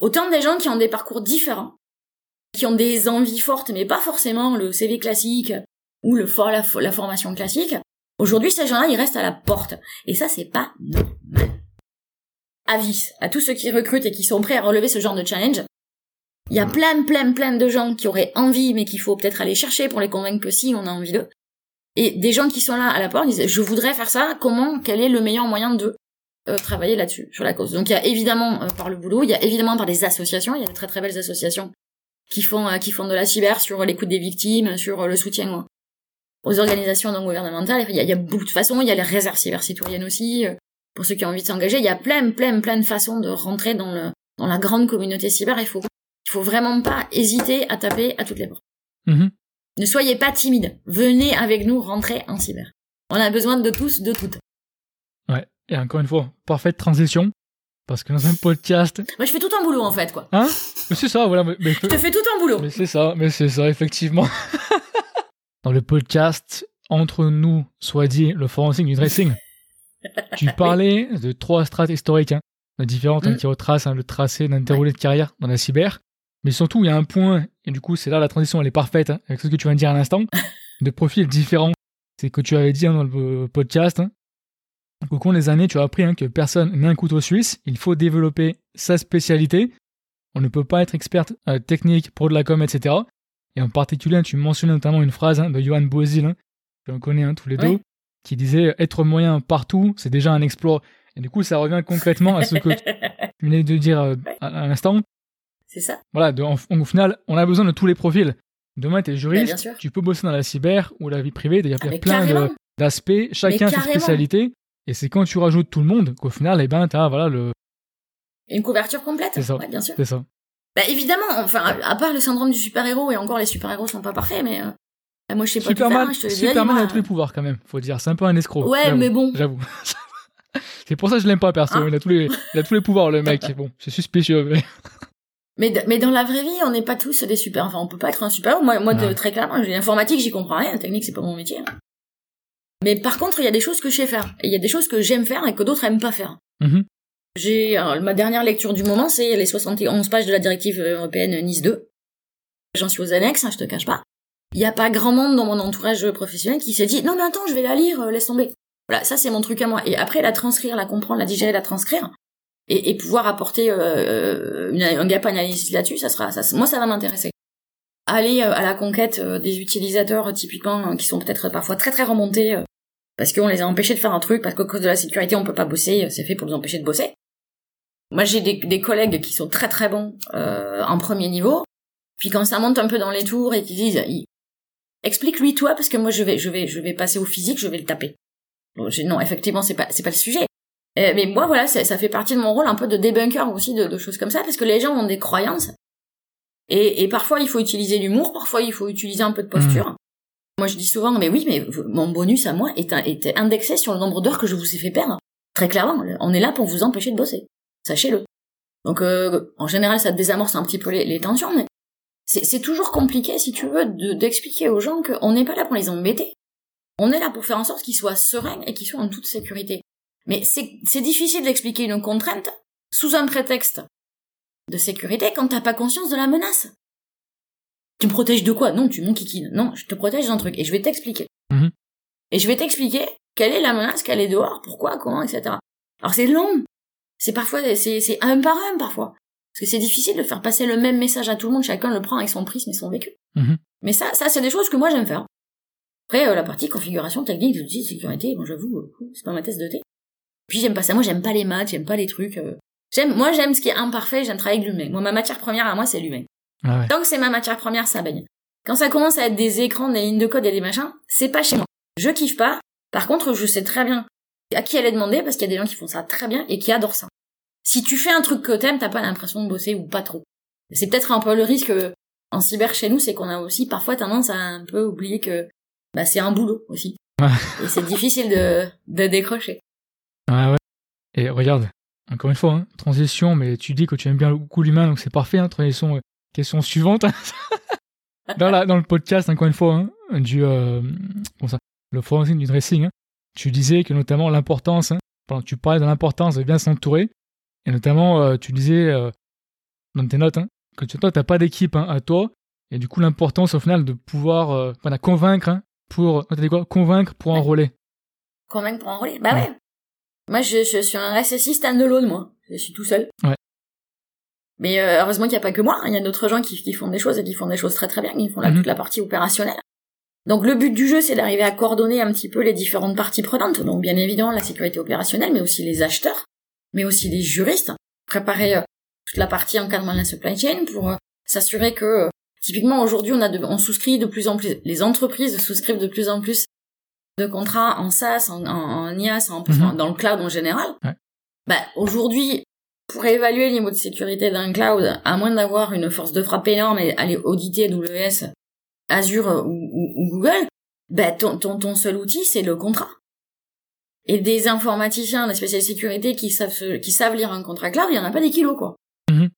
Autant des gens qui ont des parcours différents qui ont des envies fortes, mais pas forcément le CV classique ou le la, la formation classique. Aujourd'hui, ces gens-là, ils restent à la porte. Et ça, c'est pas normal. Avis à tous ceux qui recrutent et qui sont prêts à relever ce genre de challenge. Il y a plein, plein, plein de gens qui auraient envie, mais qu'il faut peut-être aller chercher pour les convaincre que si, on a envie d'eux. Et des gens qui sont là à la porte disent, je voudrais faire ça, comment, quel est le meilleur moyen de euh, travailler là-dessus, sur la cause? Donc il y a évidemment euh, par le boulot, il y a évidemment par des associations, il y a de très très belles associations qui font euh, qui font de la cyber sur l'écoute des victimes, sur euh, le soutien aux organisations non gouvernementales. Il y a, il y a beaucoup de façons. Il y a les réserves cyber citoyennes aussi. Euh, pour ceux qui ont envie de s'engager, il y a plein, plein, plein de façons de rentrer dans le dans la grande communauté cyber. Il faut il faut vraiment pas hésiter à taper à toutes les portes. Mm-hmm. Ne soyez pas timide. Venez avec nous rentrer en cyber. On a besoin de tous, de toutes. Ouais. Et encore une fois, parfaite transition. Parce que dans un podcast. Moi, je fais tout en boulot, en fait, quoi. Hein? Mais c'est ça, voilà. Mais, je te fais tout en boulot. Mais c'est ça, mais c'est ça, effectivement. dans le podcast, entre nous, soit dit, le forensic du dressing, tu parlais de trois strates historiques, hein, différentes, hein, mm. qui retracent hein, le tracé d'un déroulé de carrière dans la cyber. Mais surtout, il y a un point, et du coup, c'est là la transition, elle est parfaite, hein, avec ce que tu viens de dire à l'instant, de profils différents. C'est que tu avais dit dans le podcast, au cours des années, tu as appris hein, que personne n'est un couteau suisse. Il faut développer sa spécialité. On ne peut pas être experte euh, technique, pro de la com, etc. Et en particulier, tu mentionnais notamment une phrase hein, de Johan Bozil, hein, que l'on connaît tous les deux, qui disait être moyen partout, c'est déjà un exploit. Et du coup, ça revient concrètement à ce que tu venais de dire euh, à, l'instant. C'est ça? Voilà, au final, on a besoin de tous les profils. Demain, tu es juriste, tu peux bosser dans la cyber ou la vie privée, il y a ah, plein d'aspects, chacun sa spécialité. Et c'est quand tu rajoutes tout le monde qu'au final, eh ben, t'as, voilà, le, Une couverture complète? C'est ça. Ouais, bien sûr. C'est ça. Bah évidemment, enfin, à part le syndrome du super-héros, et encore les super-héros sont pas parfaits, mais euh, bah, moi je sais pas tout Superman, faire, hein, je te Superman a tous les pouvoirs quand même, faut dire. C'est un peu un escroc. Ouais, mais bon. J'avoue. c'est pour ça que je l'aime pas, perso. Hein il, a tous les, il a tous les pouvoirs, le mec. Bon, c'est suspicieux. Mais... Mais, mais dans la vraie vie, on n'est pas tous des super. Enfin, on peut pas être un super. Moi, moi de- très clairement, j'ai l'informatique, j'y comprends rien. La technique, c'est pas mon métier. Mais par contre, il y a des choses que je sais faire. Et il y a des choses que j'aime faire et que d'autres aiment pas faire. Mhm. J'ai ma dernière lecture du moment, c'est les 71 pages de la directive européenne Nice 2. J'en suis aux annexes, hein, je te cache pas. Il y a pas grand monde dans mon entourage professionnel qui s'est dit non mais attends, je vais la lire, euh, laisse tomber. Voilà, ça c'est mon truc à moi. Et après la transcrire, la comprendre, la digérer, la transcrire, et, et pouvoir apporter euh, une, un gap analysis là-dessus, ça sera, ça, moi ça va m'intéresser. Aller euh, à la conquête euh, des utilisateurs euh, typiquement euh, qui sont peut-être parfois très très remontés euh, parce qu'on les a empêchés de faire un truc, parce qu'à cause de la sécurité on peut pas bosser, euh, c'est fait pour les empêcher de bosser. Moi j'ai des, des collègues qui sont très très bons euh, en premier niveau, puis quand ça monte un peu dans les tours et qu'ils disent explique-lui toi parce que moi je vais je vais je vais passer au physique, je vais le taper. Bon, non effectivement c'est pas c'est pas le sujet. Euh, mais moi, voilà, ça, ça fait partie de mon rôle un peu de débunker aussi de, de choses comme ça, parce que les gens ont des croyances. Et, et parfois, il faut utiliser l'humour, parfois, il faut utiliser un peu de posture. Moi, je dis souvent, mais oui, mais mon bonus à moi est, un- est indexé sur le nombre d'heures que je vous ai fait perdre. Très clairement, on est là pour vous empêcher de bosser. Sachez-le. Donc, euh, en général, ça désamorce un petit peu les, les tensions, mais c'est toujours compliqué, si tu veux, de- d'expliquer aux gens qu'on n'est pas là pour les embêter. On est là pour faire en sorte qu'ils soient sereins et qu'ils soient en toute sécurité. Mais c'est difficile d'expliquer une contrainte sous un prétexte de sécurité quand t'as pas conscience de la menace. Tu me protèges de quoi? Non, tu m'enquiquines. Non, je te protège d'un truc et je vais t'expliquer. Mhm. Et je vais t'expliquer quelle est la menace, quelle est dehors, pourquoi, comment, etc. Alors c'est long. C'est parfois, c'est un par un parfois. Parce que c'est difficile de faire passer le même message à tout le monde, chacun le prend avec son prisme et son vécu. Mhm. Mais ça, ça c'est des choses que moi j'aime faire. Après, euh, la partie configuration technique, outils, sécurité, bon j'avoue, euh, c'est pas ma tasse de thé. Puis j'aime pas ça, moi j'aime pas les maths, j'aime pas les trucs. euh, J'aime, moi j'aime ce qui est imparfait, j'aime travailler avec l'humain. Moi ma matière première à moi c'est l'humain. Ah ouais. Tant que c'est ma matière première, ça baigne. Quand ça commence à être des écrans, des lignes de code et des machins, c'est pas chez moi. Je kiffe pas. Par contre, je sais très bien à qui aller demander parce qu'il y a des gens qui font ça très bien et qui adorent ça. Si tu fais un truc que t'aimes, t'as pas l'impression de bosser ou pas trop. C'est peut-être un peu le risque euh, en cyber chez nous, c'est qu'on a aussi parfois tendance à un peu oublier que bah, c'est un boulot aussi. Et c'est difficile de, de décrocher. Ouais, ouais. Et regarde, encore une fois, hein, transition, mais tu dis que tu aimes bien beaucoup l'humain, donc c'est parfait. Hein, transition, euh, question suivante. dans, la, dans le podcast, encore une fois, hein, du, euh, comment ça, le forensic du dressing, hein, tu disais que notamment l'importance, hein, pardon, tu parlais de l'importance de bien s'entourer, et notamment euh, tu disais euh, dans tes notes hein, que tu toi, t'as pas d'équipe hein, à toi, et du coup l'importance au final de pouvoir euh, voilà, convaincre hein, pour, quoi, convaincre pour enrôler. Convaincre pour enrôler Bah Ouais. ouais. Moi, je, je suis un RSSI stand-alone, moi. Je suis tout seul. Ouais. Mais euh, heureusement qu'il n'y a pas que moi. Il y a d'autres gens qui, qui font des choses et qui font des choses très très bien. Ils font la, Mhm. toute la partie opérationnelle. Donc le but du jeu, c'est d'arriver à coordonner un petit peu les différentes parties prenantes. Donc bien évidemment la sécurité opérationnelle, mais aussi les acheteurs, mais aussi les juristes. Préparer euh, toute la partie encadrement de la supply chain pour euh, s'assurer que euh, typiquement aujourd'hui on a de, on souscrit de plus en plus, les entreprises souscrivent de plus en plus de contrats en SaaS, en, en, en IaaS, en, Mhm. dans le cloud en général. Ouais. Bah aujourd'hui, pour évaluer le niveau de sécurité d'un cloud, à moins d'avoir une force de frappe énorme et aller auditer AWS, Azure ou, ou- ou Google, bah ton, ton, ton seul outil c'est le contrat. Et des informaticiens, des spécialistes sécurité qui savent se- qui savent lire un contrat cloud, il y en a pas des kilos quoi. Mhm.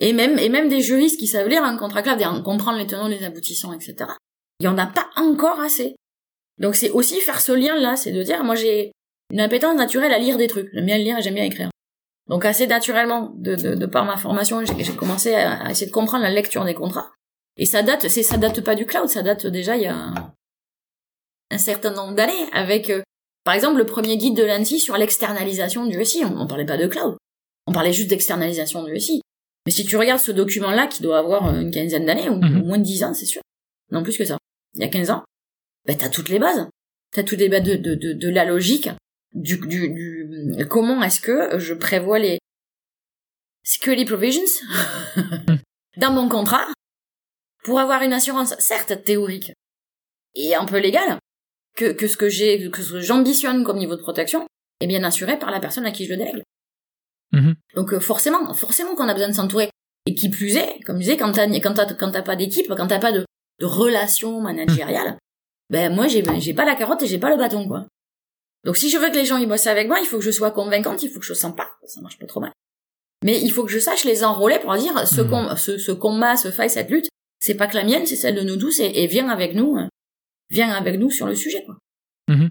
Et même et même des juristes qui savent lire un contrat cloud et en comprendre les tenants, les aboutissants, etc. Il y en a pas encore assez. Donc c'est aussi faire ce lien là, c'est de dire moi j'ai une appétence naturelle à lire des trucs. J'aime bien lire et j'aime bien écrire. Donc assez naturellement, de, de, de par ma formation, j'ai commencé à, à essayer de comprendre la lecture des contrats. Et ça date, c'est ça date pas du cloud, ça date déjà il y a un, un certain nombre d'années avec, euh, par exemple, le premier guide de l'ANSI sur l'externalisation du SI. On, on parlait pas de cloud, on parlait juste d'externalisation du SI. Mais si tu regardes ce document-là, qui doit avoir euh, une quinzaine d'années ou Mhm. moins de dix ans, c'est sûr, non plus que ça, il y a 15 ans, ben t'as toutes les bases, t'as toutes les bases de, de, de, de la logique, du, du, du comment est-ce que je prévois les security provisions dans mon contrat pour avoir une assurance certes théorique et un peu légale que, que ce que j'ai que ce que j'ambitionne comme niveau de protection est bien assuré par la personne à qui je le délègue. Mhm. Donc euh, forcément, forcément qu'on a besoin de s'entourer. Et qui plus est, comme je disais, quand t'as quand t'as quand t'as pas d'équipe, quand t'as pas de, de relation managériale, ben moi j'ai j'ai pas la carotte et j'ai pas le bâton quoi. Donc si je veux que les gens y bossent avec moi, il faut que je sois convaincante, il faut que je sens pas, ça marche pas trop mal. Mais il faut que je sache les enrôler pour dire ce, com- ce, ce combat, ce fight, cette lutte, c'est pas que la mienne, c'est celle de nous tous et, et viens avec nous, euh, viens avec nous sur le sujet quoi. Mhm.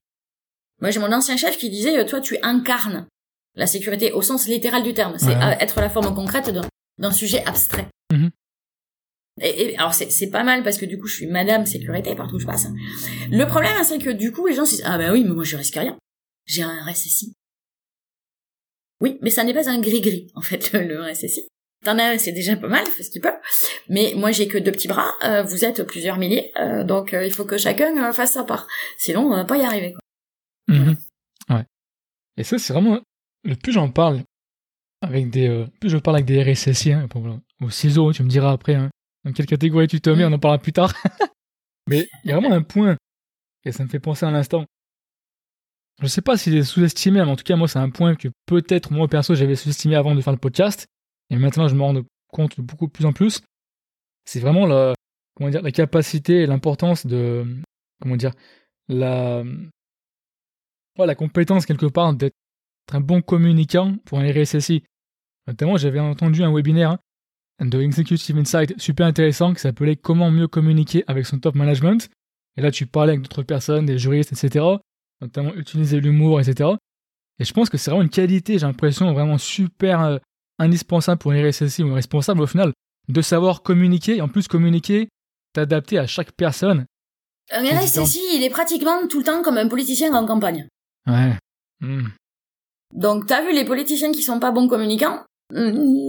Moi j'ai mon ancien chef qui disait, euh, toi tu incarnes la sécurité au sens littéral du terme, c'est Ouais. euh, être la forme concrète d'un sujet abstrait. Mhm. Alors c'est pas mal parce que du coup je suis madame sécurité partout où je passe. Le problème c'est que du coup les gens se disent ah bah oui mais moi je risque rien. J'ai un RSSI. Oui mais ça n'est pas un gris-gris en fait le, le RSSI. T'en as c'est déjà pas mal fait ce qu'il peut. Mais moi j'ai que deux petits bras. euh, vous êtes plusieurs milliers euh, donc euh, il faut que chacun fasse sa part. Sinon on va pas y arriver. quoi. Mhm. Ouais. Et ça, c'est vraiment. Le plus j'en parle avec des. plus je parle avec des RSSI, hein, au ciseau, tu me diras après, hein, dans quelle catégorie tu te mets, on en parlera plus tard. Mais il y a vraiment un point, et ça me fait penser à l'instant. Je sais pas s'il est sous-estimé, mais en tout cas, moi, c'est un point que peut-être, moi, perso, j'avais sous-estimé avant de faire le podcast, et maintenant, je me rends compte beaucoup plus en plus. C'est vraiment la, comment dire, la capacité et l'importance de, comment dire, la, ouais, la compétence quelque part d'être un bon communicant pour un RSSI. Notamment, j'avais entendu un webinaire hein, de Executive Insight super intéressant qui s'appelait Comment mieux communiquer avec son top management. Et là, tu parlais avec d'autres personnes, des juristes, etc. Notamment utiliser l'humour, etc. Et je pense que c'est vraiment une qualité, j'ai l'impression, vraiment super euh, indispensable pour un RSSI ou un responsable au final, de savoir communiquer et en plus communiquer, t'adapter à chaque personne. Un. RSSI il est pratiquement tout le temps comme un politicien en campagne. Ouais. Hmm. Donc t'as vu les politiciens qui sont pas bons communicants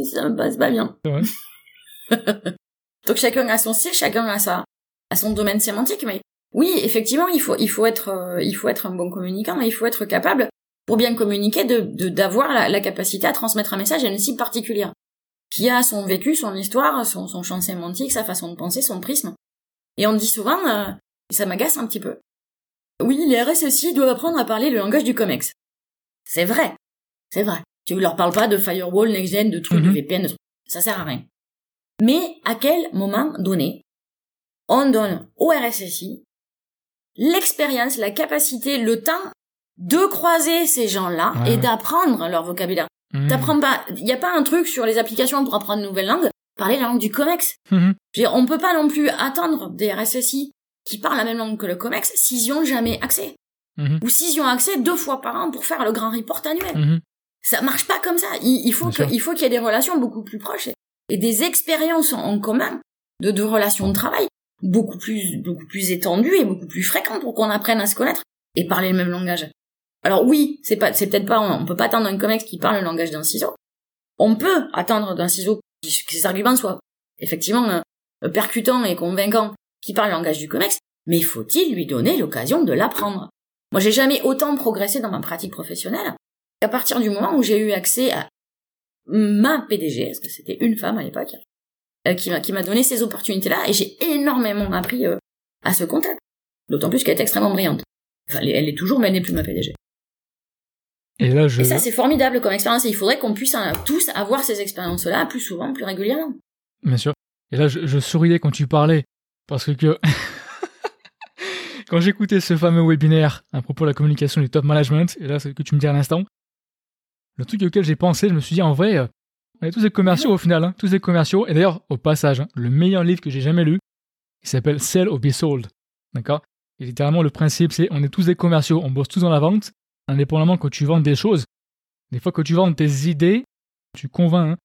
Ça me passe pas bien. Donc chacun a son style, chacun a sa son domaine sémantique, mais oui, effectivement, il faut il faut être euh, il faut être un bon communicant, mais il faut être capable pour bien communiquer de de- d'avoir la, la capacité à transmettre un message à une cible particulière qui a son vécu, son histoire, son son champ sémantique, sa façon de penser, son prisme. Et on dit souvent, euh, et ça m'agace un petit peu. Oui, les RSSI doivent apprendre à parler le langage du COMEX. C'est vrai, c'est vrai. Tu leur parles pas de firewall, next-gen, de trucs, de Mhm. VPN, de trucs. ça sert à rien. Mais à quel moment donné, on donne au RSSI l'expérience, la capacité, le temps de croiser ces gens-là Ouais, et ouais. d'apprendre leur vocabulaire? Hmm. T'apprends pas, il y a pas un truc sur les applications pour apprendre une nouvelle langue, parler la langue du COMEX. Mhm. Veux dire, on peut pas non plus attendre des RSSI qui parlent la même langue que le COMEX s'ils y ont jamais accès. Mhm. Ou s'ils y ont accès deux fois par an pour faire le grand report annuel. Ça marche pas comme ça. Il, il faut que, il faut qu'il y ait des relations beaucoup plus proches et, et des expériences en, en commun de, de relations de travail beaucoup plus, beaucoup plus étendues et beaucoup plus fréquentes pour qu'on apprenne à se connaître et parler le même langage. Alors oui, c'est pas, c'est peut-être pas, on peut pas attendre un comex qui parle le langage d'un ciseau. On peut attendre d'un ciseau que ses arguments soient effectivement euh, percutants et convaincants, qui parle le langage du comex, mais faut-il lui donner l'occasion de l'apprendre? Moi, j'ai jamais autant progressé dans ma pratique professionnelle qu'à partir du moment où j'ai eu accès à ma PDG, parce que c'était une femme à l'époque, euh, qui m'a qui m'a donné ces opportunités-là, et j'ai énormément appris euh, à ce contact. D'autant plus qu'elle est extrêmement brillante. Enfin, elle est- toujours, mais elle n'est plus ma PDG. Et là, je. Et ça, c'est formidable comme expérience, et il faudrait qu'on puisse euh, tous avoir ces expériences-là plus souvent, plus régulièrement. Bien sûr. Et là, je, je souriais quand tu parlais, parce que quand j'écoutais ce fameux webinaire à propos de la communication du top management, et là, ce que tu me dis à l'instant, le truc auquel j'ai pensé, je me suis dit, en vrai, euh, on est tous des commerciaux au final, hein, tous des commerciaux. Et d'ailleurs, au passage, hein, le meilleur livre que j'ai jamais lu, il s'appelle Sell or Be Sold. D'accord? Et littéralement, le principe, c'est on est tous des commerciaux, on bosse tous dans la vente, indépendamment que tu vendes des choses. Des fois, que tu vends tes idées, tu convaincs hein,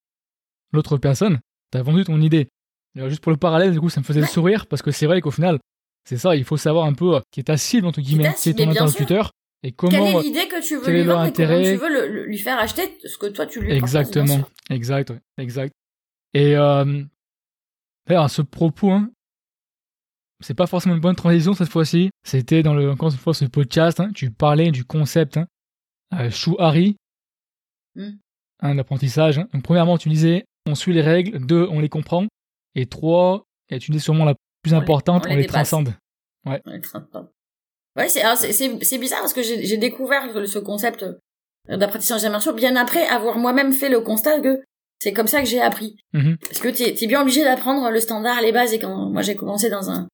l'autre personne, t'as vendu ton idée. Alors, juste pour le parallèle, du coup, ça me faisait Ouais. sourire parce que c'est vrai qu'au final, c'est ça, il faut savoir un peu euh, qui est ta cible, entre guillemets, qui est ton interlocuteur et Quelle comment. est euh, l'idée que tu veux lui leur vendre et comment intérêt tu veux le- le- lui faire acheter ce que toi tu lui Exactement, exact, ouais, exact. Et euh, d'ailleurs, à ce propos, hein, c'est pas forcément une bonne transition cette fois-ci. C'était dans le encore une fois ce podcast, hein, tu parlais du concept hein, euh, Shuhari, Mm. un apprentissage. hein. Donc premièrement, tu disais on suit les règles, deux on les comprend, et trois, et tu dis sûrement la plus On les- importante, on on les les, transcende. Ouais, très bien. Ouais, c'est c'est bizarre parce que j'ai découvert ce concept d'apprentissage des martiaux bien après avoir moi-même fait le constat que c'est comme ça que j'ai appris. Mhm. Parce que t'es es bien obligé d'apprendre le standard, les bases. Et quand moi j'ai commencé dans un,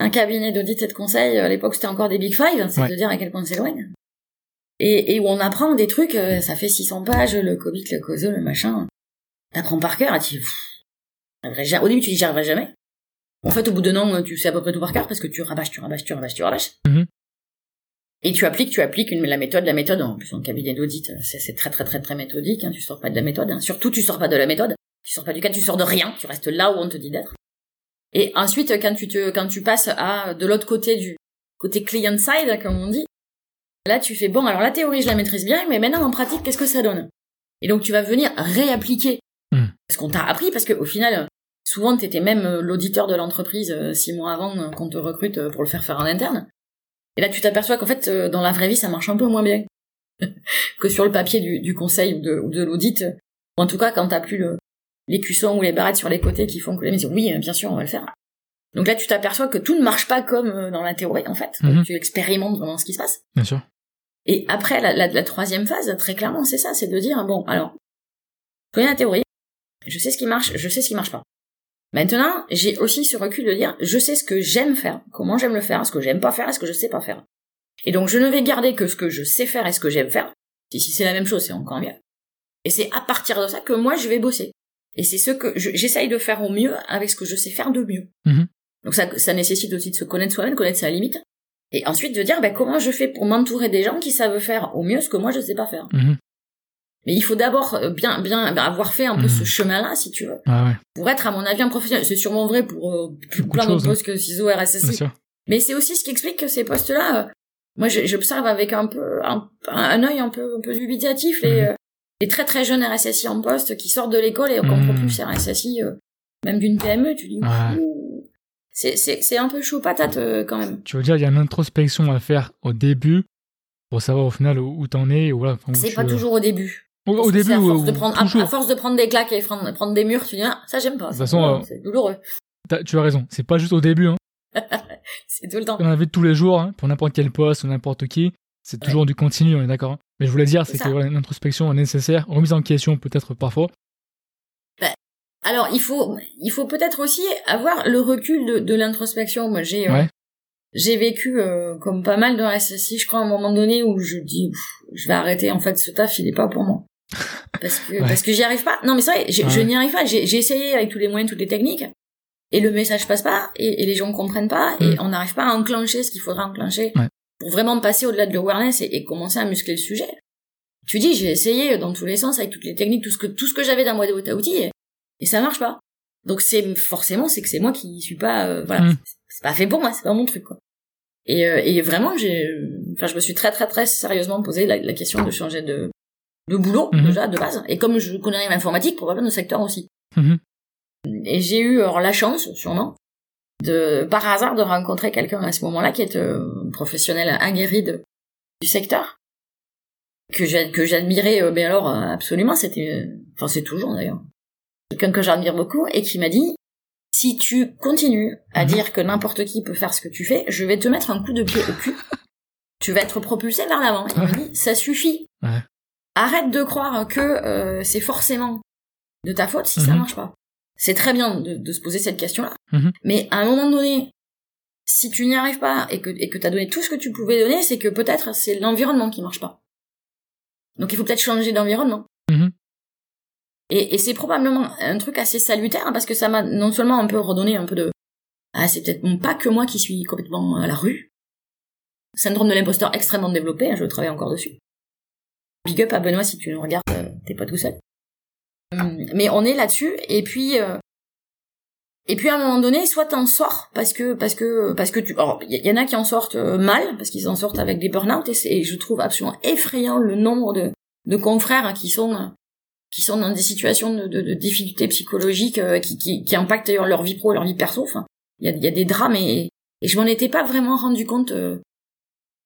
un cabinet d'audit et de conseil, à l'époque c'était encore des Big Five, c'est Ouais. de dire à quel point c'est loin. Et, et où on apprend des trucs, euh, ça fait 600 pages, le Covid, le COSO, le machin. T'apprends par cœur, et tu j'arriverai au début tu dis j'y arriverai jamais. En fait, au bout d'un an, tu sais à peu près tout par cœur parce que tu rabâches, tu rabâches, tu rabâches, tu rabâches. Mhm. Et tu appliques, tu appliques une, la méthode, la méthode, en plus en cabinet d'audit, c'est c'est très très très très méthodique, hein, tu sors pas de la méthode, hein. surtout tu sors pas de la méthode, tu sors pas du cadre, tu sors de rien, tu restes là où on te dit d'être. Et ensuite, quand tu te, quand tu passes à, de l'autre côté du, côté client side, comme on dit, là tu fais, bon, alors la théorie je la maîtrise bien, mais maintenant en pratique, qu'est-ce que ça donne? Et donc tu vas venir réappliquer Hmm. ce qu'on t'a appris, parce que au final, souvent t'étais même euh, l'auditeur de l'entreprise euh, six mois avant euh, qu'on te recrute pour le faire faire en interne. Et là, tu t'aperçois qu'en fait, dans la vraie vie, ça marche un peu moins bien que sur le papier du, du conseil ou de, l'audit. En tout cas, quand t'as plus le, les cuissons ou les barrettes sur les côtés qui font que les mecs disent oui, bien sûr, on va le faire. Donc là, tu t'aperçois que tout ne marche pas comme dans la théorie, en fait. Mhm. Tu expérimentes vraiment ce qui se passe. Bien sûr. Et après, la, la, la troisième phase, très clairement, c'est ça, c'est de dire, bon, alors, je connais la théorie, je sais ce qui marche, je sais ce qui marche pas. Maintenant, j'ai aussi ce recul de dire, je sais ce que j'aime faire, comment j'aime le faire, ce que j'aime pas faire, et ce que je sais pas faire. Et donc, je ne vais garder que ce que je sais faire et ce que j'aime faire. Et si c'est la même chose, c'est encore mieux. Et c'est à partir de ça que moi, je vais bosser. Et c'est ce que je- j'essaye de faire au mieux avec ce que je sais faire de mieux. Mhm. Donc ça, ça nécessite aussi de se connaître soi-même, connaître sa limite. Et ensuite de dire, ben, comment je fais pour m'entourer des gens qui savent faire au mieux ce que moi je sais pas faire. Mhm. Mais il faut d'abord euh, bien, bien ben, avoir fait un peu ce chemin-là, si tu veux, Ah ouais, pour être, à mon avis, un professionnel. C'est sûrement vrai pour euh, plein d'autres hein. postes que CISO, RSSI. Mais c'est aussi ce qui explique que ces postes-là, euh, moi, j'observe avec un peu, un, un œil un peu, un peu dubitatif les, Mhm. euh, les très très jeunes RSSI en poste qui sortent de l'école et on comprend Mhm. plus RSSI, euh, même d'une PME, tu dis, Ouais. c'est, un peu chaud patate quand même. Tu veux dire, il y a une introspection à faire au début pour savoir au final où, t'en es. Voilà, C'est pas toujours au début. Au, début, à force, de prendre, à- toujours. à, force de prendre des claques et prendre, prendre des murs, tu dis, ah, ça j'aime pas. De toute façon, c'est- euh, douloureux. Tu as raison, c'est pas juste au début. Hein. C'est tout le temps. On en avait tous les jours, hein, pour n'importe quel poste ou n'importe qui. C'est toujours du continu, on est d'accord. hein. Mais je voulais dire, C'est que voilà, une introspection est nécessaire, remise en question peut-être parfois. Alors, il faut, il faut peut-être aussi avoir le recul de, de l'introspection. Moi, j'ai, euh, j'ai vécu euh, comme pas mal de RSSI, je crois, à un moment donné où je dis, je vais arrêter. En fait, ce taf, il est pas pour moi. Parce que, Ouais. parce que j'y arrive pas. Non, mais c'est vrai, je, Ouais. je n'y arrive pas. J'ai, essayé avec tous les moyens, toutes les techniques, et le message passe pas, et, et les gens comprennent pas, et Mm. on n'arrive pas à enclencher ce qu'il faudra enclencher Ouais. pour vraiment passer au-delà de l'awareness et, et commencer à muscler le sujet. Tu dis, j'ai essayé dans tous les sens avec toutes les techniques, tout ce que, tout ce que j'avais dans moi boîte à outils, et, et ça marche pas. Donc c'est forcément c'est que c'est moi qui suis pas euh, voilà Mm. c'est pas fait pour moi c'est pas mon truc quoi et, euh, et vraiment j'ai enfin je me suis très très très sérieusement posé la, la question de changer de de boulot Mhm. déjà de base et comme je connais rien l'informatique probablement de secteur aussi Mhm. et j'ai eu alors la chance sûrement de par hasard de rencontrer quelqu'un à ce moment-là qui est euh, un professionnel aguerri de, du secteur que j'ai que j'admirais euh, mais alors euh, absolument c'était euh, enfin c'est toujours d'ailleurs quelqu'un que j'admire beaucoup et qui m'a dit si tu continues à Mhm. dire que n'importe qui peut faire ce que tu fais je vais te mettre un coup de pied au cul tu vas être propulsé vers l'avant il m'a dit ça suffit Ouais. Arrête de croire que euh, c'est forcément de ta faute si ça Mhm. marche pas c'est très bien de, de se poser cette question-là. Mhm. Mais à un moment donné, si tu n'y arrives pas et que et que t'as donné tout ce que tu pouvais donner, c'est que peut-être c'est l'environnement qui marche pas. Donc il faut peut-être changer d'environnement. Mhm. Et, et c'est probablement un truc assez salutaire hein, parce que ça m'a non seulement un peu redonné un peu de ah c'est peut-être pas que moi qui suis complètement à la rue. Syndrome de l'imposteur extrêmement développé, hein, je travaille encore dessus. Big up à Benoît si tu nous regardes, euh, t'es pas tout seul. Hum, Mais on est là-dessus et puis euh, et puis à un moment donné, soit t'en sors parce que parce que parce que tu alors il y, en a qui en sortent euh, mal parce qu'ils en sortent avec des burn-out et, je trouve absolument effrayant le nombre de de confrères hein, qui sont euh, qui sont dans des situations de, de, difficultés psychologiques euh, qui, qui impactent d'ailleurs leur vie pro et leur vie perso. Enfin, il y a, des drames et, je m'en étais pas vraiment rendu compte euh,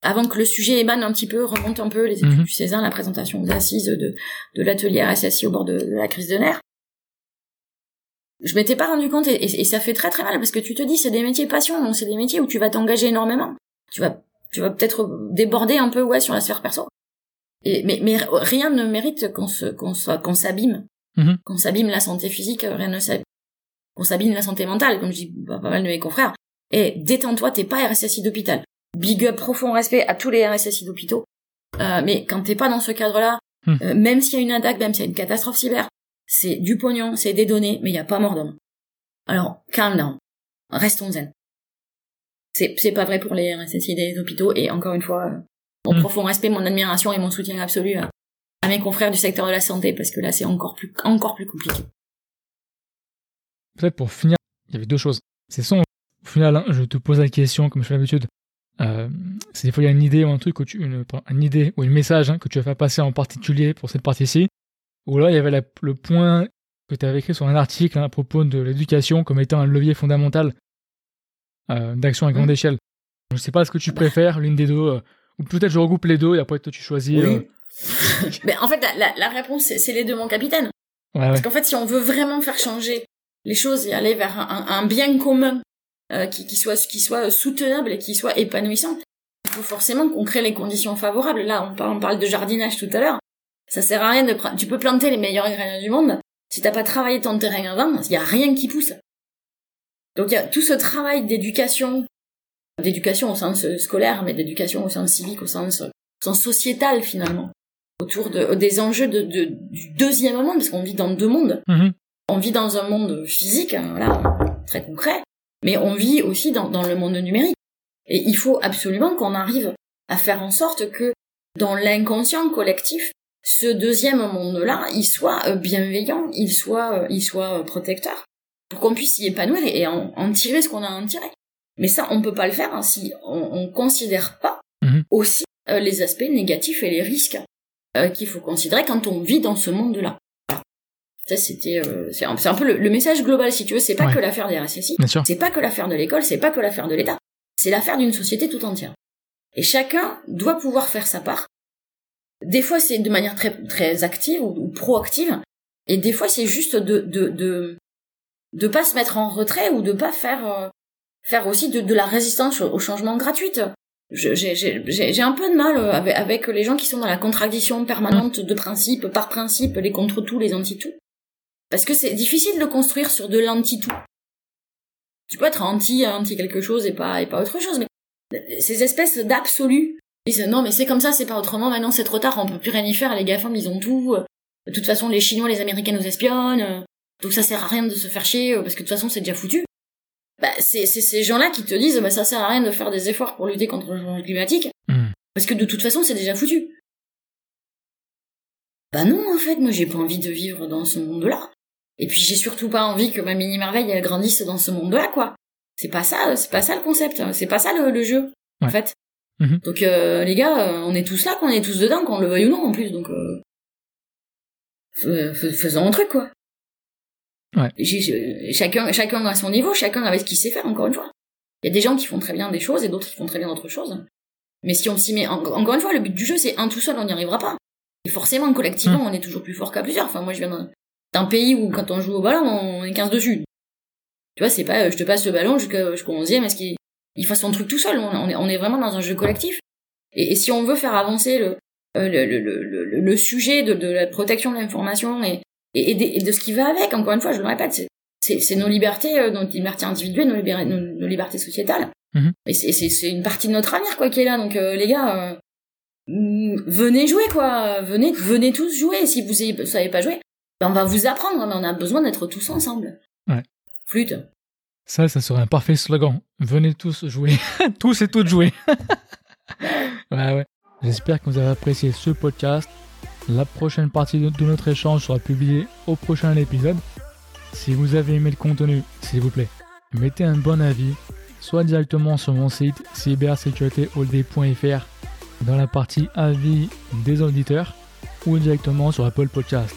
avant que le sujet émane un petit peu, remonte un peu les études Mhm. du César, la présentation aux assises de, de l'atelier RSSI au bord de, de la crise de nerfs. Je m'étais pas rendu compte et, et- et ça fait très très mal parce que tu te dis c'est des métiers passion, donc c'est des métiers où tu vas t'engager énormément. Tu vas tu vas peut-être déborder un peu ouais sur la sphère perso. Et, mais, mais rien ne mérite qu'on se, qu'on soit, qu'on s'abîme. Mhm. Qu'on s'abîme la santé physique, rien ne s'abîme. Qu'on s'abîme la santé mentale, comme je dis pas pas mal de mes confrères. Et détends-toi, t'es pas RSSI d'hôpital. Big up, profond respect à tous les RSSI d'hôpitaux. Euh, mais quand t'es pas dans ce cadre-là, Hmm. euh, même s'il y a une attaque, même s'il y a une catastrophe cyber, c'est du pognon, c'est des données, mais il y a pas mort d'homme. Alors, calm down. Restons zen. C'est, c'est pas vrai pour les RSSI des hôpitaux, et encore une fois, euh, mon Hmm. profond respect, mon admiration et mon soutien absolu à, à mes confrères du secteur de la santé, parce que là, c'est encore plus, encore plus compliqué. Peut-être pour finir, il y avait deux choses. C'est son, au final, hein, je te pose la question, comme je fais d'habitude. Euh, c'est des fois il y a une idée ou un truc, tu, une, une idée ou un message hein, que tu vas faire passer en particulier pour cette partie-ci. Ou là, il y avait la- le point que tu avais écrit sur un article hein, à propos de l'éducation comme étant un levier fondamental euh, d'action à grande Mm. échelle. Je sais pas ce que tu préfères, l'une des deux, euh, ou peut-être je regroupe les deux et après toi tu choisis. Oui. Mais en fait, la, réponse, c'est, les deux, mon capitaine. ouais, ouais. Parce qu'en fait, si on veut vraiment faire changer les choses et aller vers un bien commun euh, qui, qui soit qui soit soutenable et qui soit épanouissant, il faut forcément qu'on crée les conditions favorables. Là, on parle, on parle de jardinage tout à l'heure. Ça sert à rien de. Tu peux planter les meilleurs graines du monde. Si t'as pas travaillé ton terrain avant, il y a rien qui pousse. Donc il y a tout ce travail d'éducation, d'éducation au sens scolaire, mais d'éducation au sens civique, au sens, au sens sociétal finalement, autour de, des enjeux de, de- du deuxième monde, parce qu'on vit dans deux mondes Mhm. on vit dans un monde physique, hein, voilà, très concret, mais on vit aussi dans, dans le monde numérique. Et il faut absolument qu'on arrive à faire en sorte que dans l'inconscient collectif, ce deuxième monde-là, il soit euh, bienveillant, il soit, euh, il soit euh, protecteur, pour qu'on puisse y épanouir et en, en tirer ce qu'on a à en tirer. Mais ça, on peut pas le faire hein, si on, on considère pas Mhm. aussi euh, les aspects négatifs et les risques euh, qu'il faut considérer quand on vit dans ce monde-là. Ça, c'était, euh, c'est un, peu le, le message global, si tu veux. C'est pas Ouais. que l'affaire des RSSI, c'est pas que l'affaire de l'école, c'est pas que l'affaire de l'État. C'est l'affaire d'une société tout entière. Et chacun doit pouvoir faire sa part. Des fois, c'est de manière très, très active ou, ou proactive. Et des fois, c'est juste de, de, de, de pas se mettre en retrait ou de pas faire, euh, faire aussi de, de la résistance au, au changement gratuite. J'ai un peu de mal euh, avec, avec les gens qui sont dans la contradiction permanente de principe, par principe, les contre tout, les anti-tout. Parce que c'est difficile de construire sur de l'anti-tout. Tu peux être anti, anti quelque chose et pas, et pas autre chose, mais ces espèces d'absolu. Disent non mais c'est comme ça, c'est pas autrement, maintenant c'est trop tard, on peut plus rien y faire, les GAFAM ils ont tout. De toute façon les Chinois, les Américains nous espionnent, donc ça sert à rien de se faire chier, parce que de toute façon c'est déjà foutu. Bah, c'est c'est ces gens-là qui te disent bah ça sert à rien de faire des efforts pour lutter contre le changement climatique, Mhm. parce que de toute façon c'est déjà foutu. Bah non en fait, moi j'ai pas envie de vivre dans ce monde-là. Et puis j'ai surtout pas envie que ma mini merveille elle grandisse dans ce monde-là quoi. C'est pas ça, c'est pas ça le concept, c'est pas ça le, le jeu en fait. Mhm. Donc euh, les gars, euh, on est tous là, qu'on est tous dedans, qu'on le veuille ou non en plus, donc euh, fais- fais- faisons un truc quoi. Ouais. J'ai- j'ai- chacun, chacun à son niveau, chacun avec ce qu'il sait faire encore une fois. Il y a des gens qui font très bien des choses et d'autres qui font très bien d'autres choses. Mais si on s'y met, en- encore une fois, le but du jeu c'est un tout seul, on n'y arrivera pas. Et forcément, collectivement, on est toujours plus fort qu'à plusieurs. Enfin, moi, je viens d'un- d'un pays où quand on joue au ballon, on est 15 dessus. Tu vois, c'est pas, euh, je te passe le ballon jusqu'à jusqu'au 11e, est-ce qu'il il fasse son truc tout seul? On, est, on est vraiment dans un jeu collectif. Et, et si on veut faire avancer le, euh, le, le, le, le, sujet de, de la protection de l'information et, et, et de, et de ce qui va avec, encore une fois, je le répète, c'est, c'est, c'est nos libertés, euh, nos libertés individuelles, nos, libér- nos, nos libertés sociétales. Mhm. Et c'est, c'est, c'est une partie de notre avenir, quoi, qui est là. Donc, euh, les gars, euh, venez jouer, quoi. Venez, venez tous jouer. Si vous savez pas jouer, ben, on va vous apprendre, mais on a besoin d'être tous ensemble. Ouais. Flûte. Ça, ça serait un parfait slogan. Venez tous jouer. tous et toutes jouer. ouais, ouais. J'espère que vous avez apprécié ce podcast. La prochaine partie de, de notre échange sera publiée au prochain épisode. Si vous avez aimé le contenu, s'il vous plaît, mettez un bon avis, soit directement sur mon site cybersécuritéholday.fr dans la partie avis des auditeurs, ou directement sur Apple Podcast.